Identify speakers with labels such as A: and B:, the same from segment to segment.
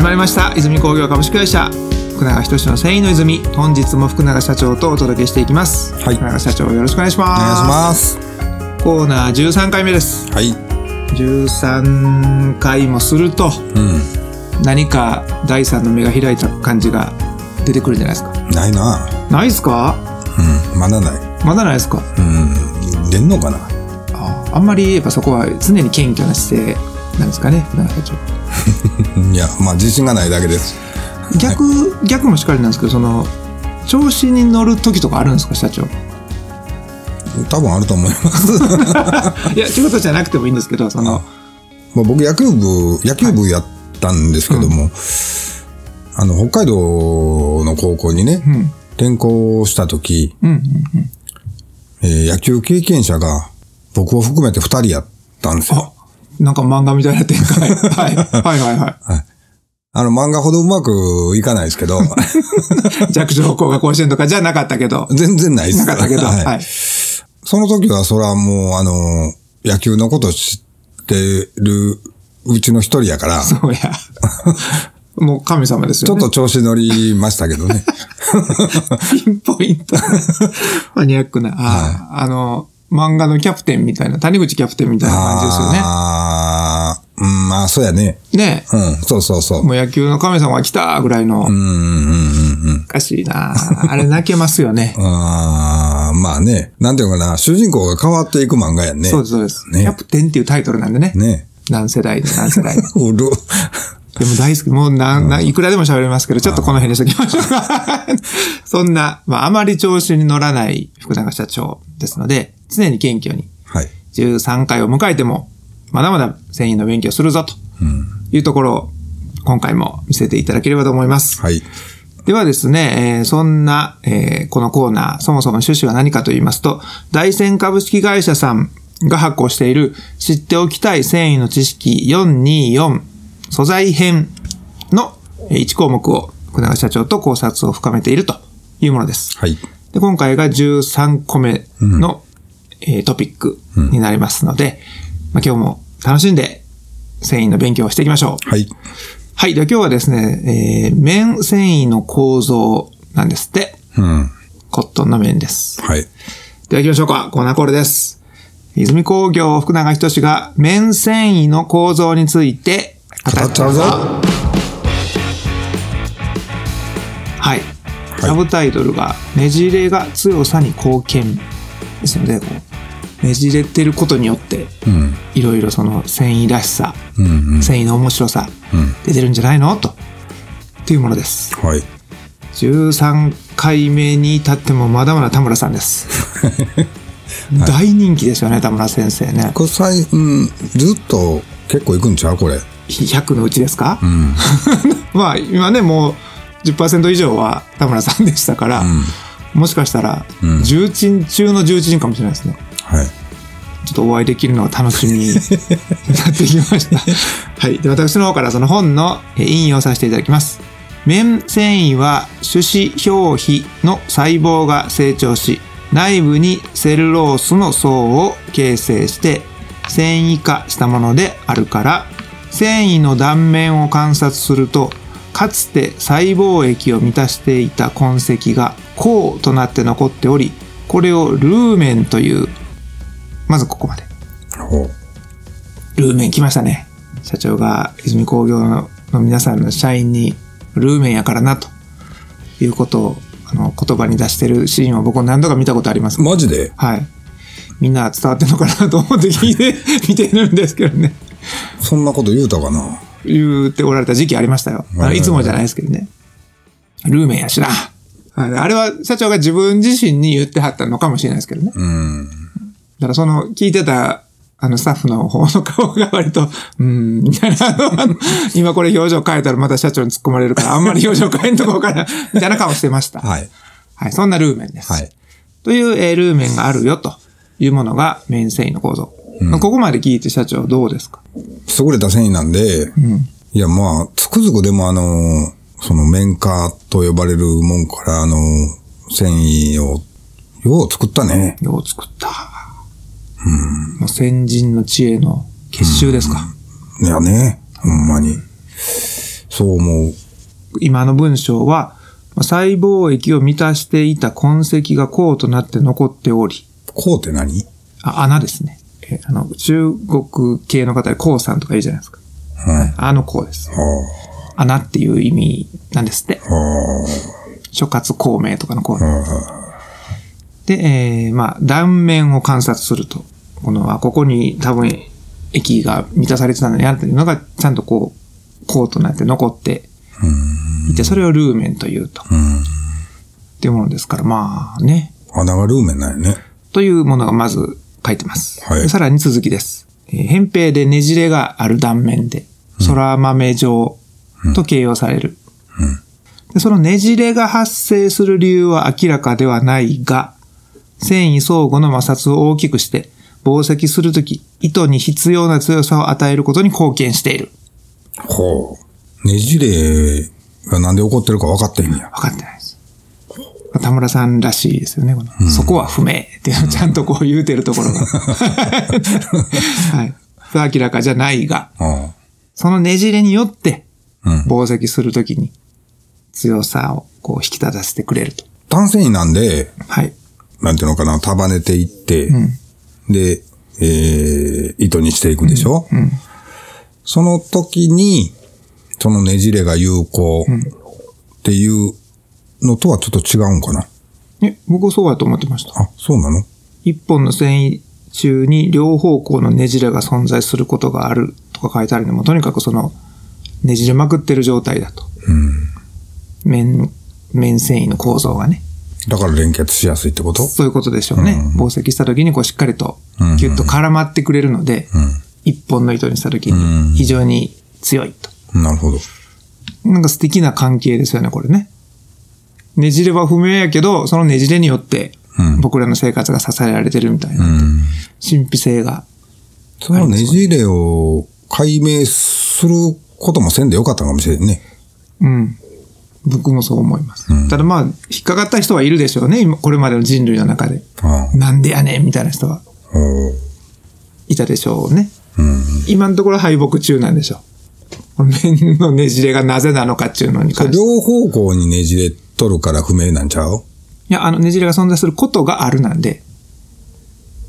A: 始まりました泉工業株式会社福永仁の繊維の泉本日も福永社長とお届けしていきます、
B: はい
A: 福永社長よろしくお願いします
B: お願いします。
A: コーナー13回目です
B: はい。
A: 13回もすると
B: うん。
A: 何か第三の目が開いた感じが出てくるんじゃないですか？
B: ないな。
A: ないですか？
B: うん。まだない。
A: まだないですか？
B: うん。出んのかな？
A: ああんまりやっぱそこは常に謙虚な姿勢なんですかね福永社長
B: いや、まあ自信がないだけです。
A: 逆、逆もしかりなんですけどその調子に乗る時とかあるんですか社長？
B: 多分あると思います。
A: いや仕事じゃなくてもいいんですけどその
B: まあ僕野球部、野球部やったんですけども、あの、北海道の高校にね、
A: うん
B: 転校した時、
A: うんうん
B: えー野球経験者が僕を含めて二人やったんですよ。
A: なんか漫画みたいな展開。はい。はいはいは
B: あの漫画ほどうまくいかないですけど、
A: い。弱小校が甲子園とかじゃなかったけど。
B: 全然ないです
A: なかったけど。
B: はい
A: はい。
B: その時はそれはもう、あの、野球のこと知ってるうちの一人やから、ち
A: そうや。もう神様ですよね。
B: ょっと調子乗りましたけどね。
A: ピンポイント。マニアックな。ああ、あの、漫画のキャプテンみたいな、谷口キャプテンみたいな感じですよね。
B: ああ、うん、まあ、そうやね。
A: ね
B: うん、そうそうそう。
A: もう野球の神様が来たぐらいの。
B: うん、うん、うん、うん。
A: おかしいなあれ泣けますよね。
B: ああ、まあね。なんていうのかな、主人公が変わっていく漫画やんね。
A: そうです、そうです。
B: ね
A: キャプテンっていうタイトルなんでね。
B: ね。
A: 何世代で何世代で。
B: うる。
A: でも大好き。もうな、な、いくらでも喋れますけど、ちょっとこの辺にしときましょうか。そんな、まあ、あまり調子に乗らない福永社長ですので、常に謙虚に、
B: はい。
A: 13回を迎えても、まだまだ繊維の勉強するぞ、というところを、今回も見せていただければと思います。
B: はい。
A: ではですね、えーそんな、えーこのコーナー、そもそも趣旨は何かと言いますと、大仙株式会社さんが発行している知っておきたい繊維の知識424素材編のえー1項目を福永社長と考察を深めているというものです。
B: はい。
A: で今回が13個目の、えートピックになりますので、まあ、今日も楽しんで繊維の勉強をしていきましょう。
B: はい。
A: はい。では今日はですね、えー、綿繊維の構造なんですって。
B: うん。
A: コットンの綿です。
B: はい。
A: では行きましょうか。コーナーコールです。泉工業福永仁が綿繊維の構造について
B: 語っちゃうぞ。
A: はい。サブタイトルが、ねじれが強さに貢献ですので、ねじれてることによって、
B: うん。
A: いろいろその繊維らしさ、
B: うん、うん。
A: 繊維の面白さ、
B: うん
A: 出てるんじゃないの？と、っていうものです。
B: はい。
A: 13回目に至ってもまだまだ田村さんです。大人気ですよね、田村先生ね。
B: これ最、うん、ずっと結構行くんちゃう？これ。
A: 100のうちですか、
B: うん。
A: まあ今ね、もう10%以上は田村さんでしたから、もしかしたら
B: うん
A: 重鎮中の重鎮かもしれないですね。
B: はい。
A: ちょっとお会いできるのが楽しみになってきました。はい。で、私の方からその本のえ引用させていただきます。綿繊維は種子表皮の細胞が成長し、内部にセルロースの層を形成して繊維化したものであるから、繊維の断面を観察すると、かつて細胞液を満たしていた痕跡が項となって残っており、これをルーメンというまずここまで。ルーメン来ましたね。社長が泉工業の皆さんの社員にルーメンやからなということをあの言葉に出してるシーンを僕は何度か見たことあります。
B: マジで？
A: はい。みんな伝わってんのかなと思って聞いて見てるんですけどね。
B: そんなこと言うたかな？
A: 言っておられた時期ありましたよ。あのいつもじゃないですけどね。ルーメンやしな。はいあれは社長が自分自身に言ってはったのかもしれないですけどね。
B: うん。
A: だからその聞いてたあのスタッフの方の顔が割と、うーん、みたいな今これ表情変えたらまた社長に突っ込まれるから、あんまり表情変えんとこうかな、みたいな顔してました。
B: はい。
A: はい、そんなルーメンです。
B: はい。
A: という、えールーメンがあるよというものが綿繊維の構造。ここまで聞いて社長どうですか？
B: 優れた繊維なんで、いや、まあ、つくづくでもあの、その綿化と呼ばれるもんから、あの、繊維を、よう作ったね。
A: よう作った。もう先人の知恵の結集ですか？
B: いやね、ほんまに。そう思う。
A: 今の文章は、細胞液を満たしていた痕跡が項となって残っており、
B: こうって何？
A: あ、穴ですね。えーあの、中国系の方で項さんとか言うじゃないですか。
B: うん。
A: あの項です。
B: は
A: 穴っていう意味なんですって。諸葛孔明とかの項
B: あ。は
A: で、えーまあ、断面を観察すると、この、あ、ここに多分、液が満たされてたのにあるというのが、ちゃんとこう、項となって残っていて、それをルーメンというと。っていうものですから、まあね。
B: 穴がルーメンなんやね。
A: というものがまず書いてます。
B: はい
A: でさらに続きです。えー扁平でねじれがある断面で、空豆状と形容される。でそのねじれが発生する理由は明らかではないが、繊維相互の摩擦を大きくして、紡績するとき、糸に必要な強さを与えることに貢献している。
B: ほう。ねじれがなんで起こってるか分かってんねや。
A: 分かってない。田村さんらしいですよね。このそこは不明っていうのをちゃんとこう言うてるところが。はい。不明らかじゃないが、
B: あ
A: そのねじれによって、
B: あ。うん。
A: 紡績するときに強さをこう引き立たせてくれると。
B: 単繊維なんで、
A: はい。
B: なんていうのかな、束ねていって、
A: うん。
B: で、えー、糸にしていくでしょ、
A: うん。
B: その時に、そのねじれが有効っていうのとはちょっと違うんかな？
A: え、僕はそうだと思ってました。
B: あ、そうなの？
A: 一本の繊維中に両方向のねじれが存在することがあるとか書いてあるのも、とにかくその、ねじれまくってる状態だと。
B: うん。
A: 面、面繊維の構造がね。
B: だから連結しやすいってこと？
A: そういうことでしょうね。紡績した時にこうしっかりと
B: うん
A: ギュッと絡まってくれるので、一本の糸にした時に非常に強いと。
B: うん。なるほど。
A: なんか素敵な関係ですよね、これね。ねじれは不明やけど、そのねじれによって
B: うん
A: 僕らの生活が支えられてるみたいな。
B: うん。
A: 神秘性が。
B: そのねじれを解明することもせんでよかったかもしれんね。
A: うん。僕もそう思います。ただまあ、引っかかった人はいるでしょうね、今これまでの人類の中で。
B: あ
A: なんでやねんみたいな人はいたでしょうね。
B: うん。
A: 今のところ敗北中なんでしょう。この面のねじれがなぜなのかっていうのに関して。い
B: 両方向にねじれ取るから不明なんちゃう？
A: や、あのねじれが存在することがあるなんで、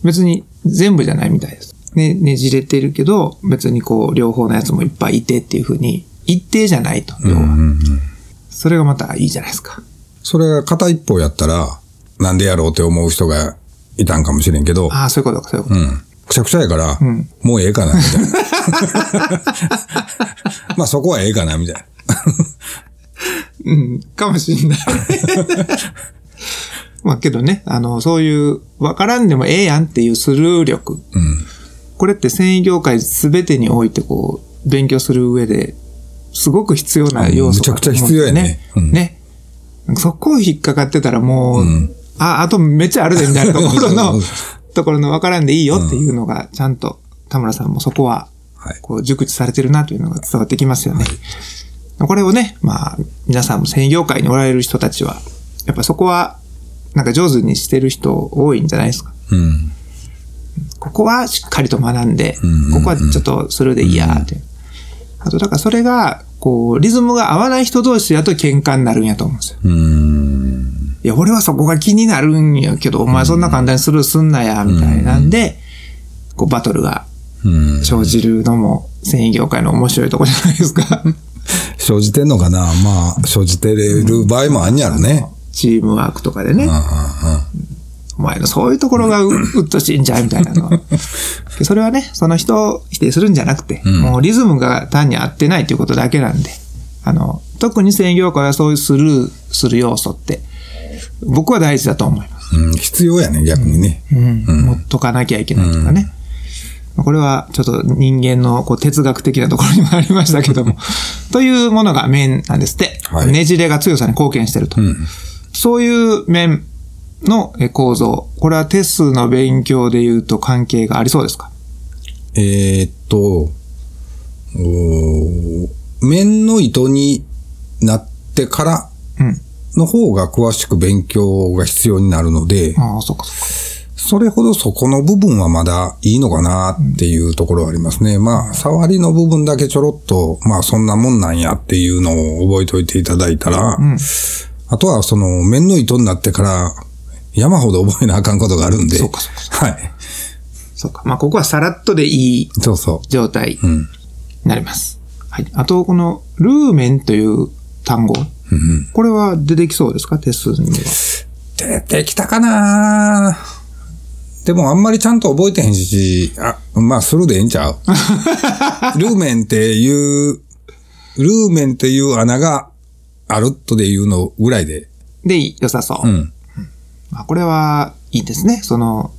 A: 別に全部じゃないみたいです。ね、ねじれてるけど、別にこう、両方のやつもいっぱいいてっていうふうに、一定じゃないと、要は。
B: うんうん。
A: それがまたいいじゃないですか。
B: それが片一方やったら、なんでやろうって思う人がいたんかもしれんけど、
A: ああ、そういうことか、そういうこと。
B: うん。くしゃくしゃやから、
A: ん
B: もうええかな、みたいな。まあそこはええかな、みたいな。
A: うん、かもしんない。まあけどね、あの、そういう、わからんでもええやんっていうスルー力。
B: うん。
A: これって繊維業界すべてにおいてこう、勉強する上で、すごく必要な要素
B: むちゃくちゃ必要やねうん
A: ね。そこを引っかかってたらもう、
B: ん
A: あ、あとめっちゃあるでみたいなところ
B: う
A: の
B: ん、
A: ところのわからんでいいよっていうのが、ちゃんと田村さんもそこは、
B: はい。
A: こう、熟知されてるなというのが伝わってきますよね。これをね、まあ、皆さんも繊維業界におられる人たちは、やっぱそこは、なんか上手にしてる人多いんじゃないですか。
B: うん。
A: ここはしっかりと学んで、
B: うんうんうん
A: ここはちょっとスルーでいいやって。あと、だからそれが、こう、リズムが合わない人同士だと喧嘩になるんやと思うんですよ。
B: うん。
A: いや、俺はそこが気になるんやけど、お前そんな簡単にスルーすんなや、みたいなんで、こう、バトルが
B: うん。
A: 生じるのも、繊維業界の面白いとこじゃないですか。
B: 生じてんのかな？まあ、生じてる場合もあんやろね。
A: チームワークとかでね。お前のそういうところがううっとしいんじゃんみたいなのは。でそれはね、その人を否定するんじゃなくて、もうリズムが単に合ってないということだけなんで、あの、特に専業界はそういうスルーする要素って、僕は大事だと思います。
B: うん。必要やね、逆にね。
A: うん。持っとかなきゃいけないとかね。これはちょっと人間のこう哲学的なところにもありましたけども、というものが面なんですって。
B: はい
A: ねじれが強さに貢献してると。
B: うん。
A: そういう面のえ構造、これはテスの勉強で言うと関係がありそうですか？
B: えーっと、面の糸になってから
A: うん。
B: の方が詳しく勉強が必要になるので、
A: ああ、そっかそっか。
B: それほどそこの部分はまだいいのかなっていうところはありますね。まあ、触りの部分だけちょろっと、まあそんなもんなんやっていうのを覚えておいていただいたら、あとはその面の糸になってから山ほど覚えなあかんことがあるんで。
A: そうかそうか
B: はい。
A: そうか。まあ、ここはさらっとでいい状態
B: う。うん。
A: になります。はい。あと、この、ルーメンという単語。
B: うん
A: これは出てきそうですか？テストには。
B: 出てきたかなでもあんまりちゃんと覚えてへんし、あ、まあ、するでええんちゃう？ルーメンっていう、ルーメンっていう穴があるとでいうのぐらいで。
A: で、良さそう。
B: うん。
A: まあ、これはいいですね。その、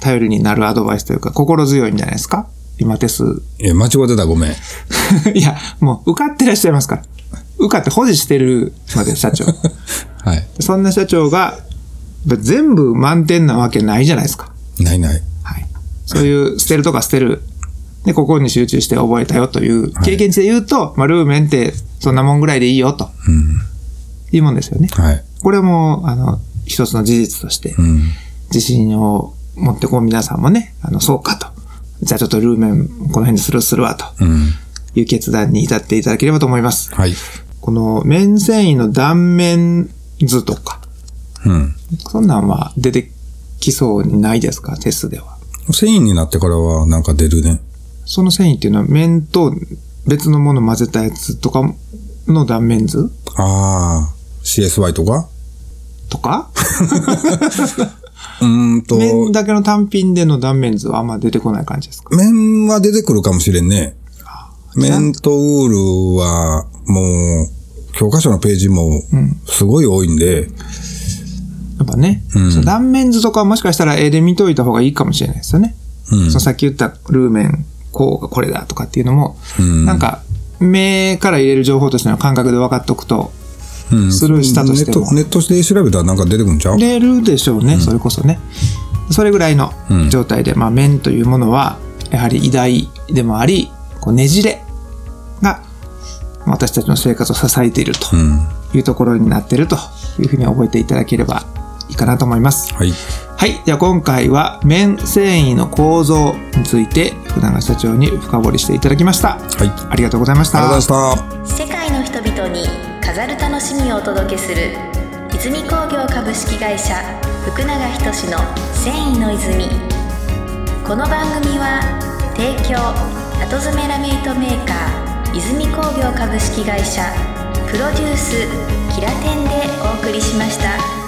A: 頼りになるアドバイスというか、心強いんじゃないですか？今テス。
B: いや、間違ってたらごめん。
A: いや、もう受かってらっしゃいますから。受かって保持してるので、社長。
B: はい。
A: そんな社長が、全部満点なわけないじゃないですか。
B: ないない。
A: はい。そういう、捨てるとか捨てる。で、ここに集中して覚えたよという経験値で言うと、まあ、ルーメンってそんなもんぐらいでいいよと
B: うん。
A: いうもんですよね。
B: はい。
A: これも、あの、一つの事実として
B: う、ん。
A: 自信を持ってこう皆さんもね、あの、そうかと。じゃあちょっとルーメンこの辺でスルーするわと
B: うん。
A: いう決断に至っていただければと思います。
B: はい。
A: この面繊維の断面図とか、
B: うん。
A: そんなんは出てきそうにないですか？テストでは。
B: 繊維になってからはなんか出るね。
A: その繊維っていうのは面と別のもの混ぜたやつとかの断面図？
B: ああ、CSY とか？
A: とか？
B: うーんと、
A: 面だけの単品での断面図はあんま出てこない感じですか？
B: 面は出てくるかもしれんね。面とウールは、もう、教科書のページも、すごい多いんで、
A: やっぱね、
B: うん。
A: その断面図とかはもしかしたら絵で見といた方がいいかもしれないですよね。
B: うん。
A: そのさっき言ったルーメン、こうがこれだとかっていうのも、
B: うん。
A: なんか、目から入れる情報としての感覚で分かっておくと、
B: うん。
A: スルーしたとしても。
B: ネット、ネットで調べたらなんか出てくるんちゃう？
A: 出るでしょうね、それこそね。それぐらいの
B: うん。
A: 状態で、まあ、面というものは、やはり偉大でもあり、こうねじれが、私たちの生活を支えていると
B: うん。
A: いうところになっているというふうに覚えていただければいいかなと思います。
B: はい。
A: はい。では今回は面繊維の構造について福永社長に深掘りしていただきました。
B: はい。
A: ありがとうございました。
B: ありがとうございました。
C: 世界の人々に飾る楽しみをお届けする泉工業株式会社福永仁の繊維の泉この番組は提供後詰めラメイトメーカー泉工業株式会社プロデュースキラテンでお送りしました。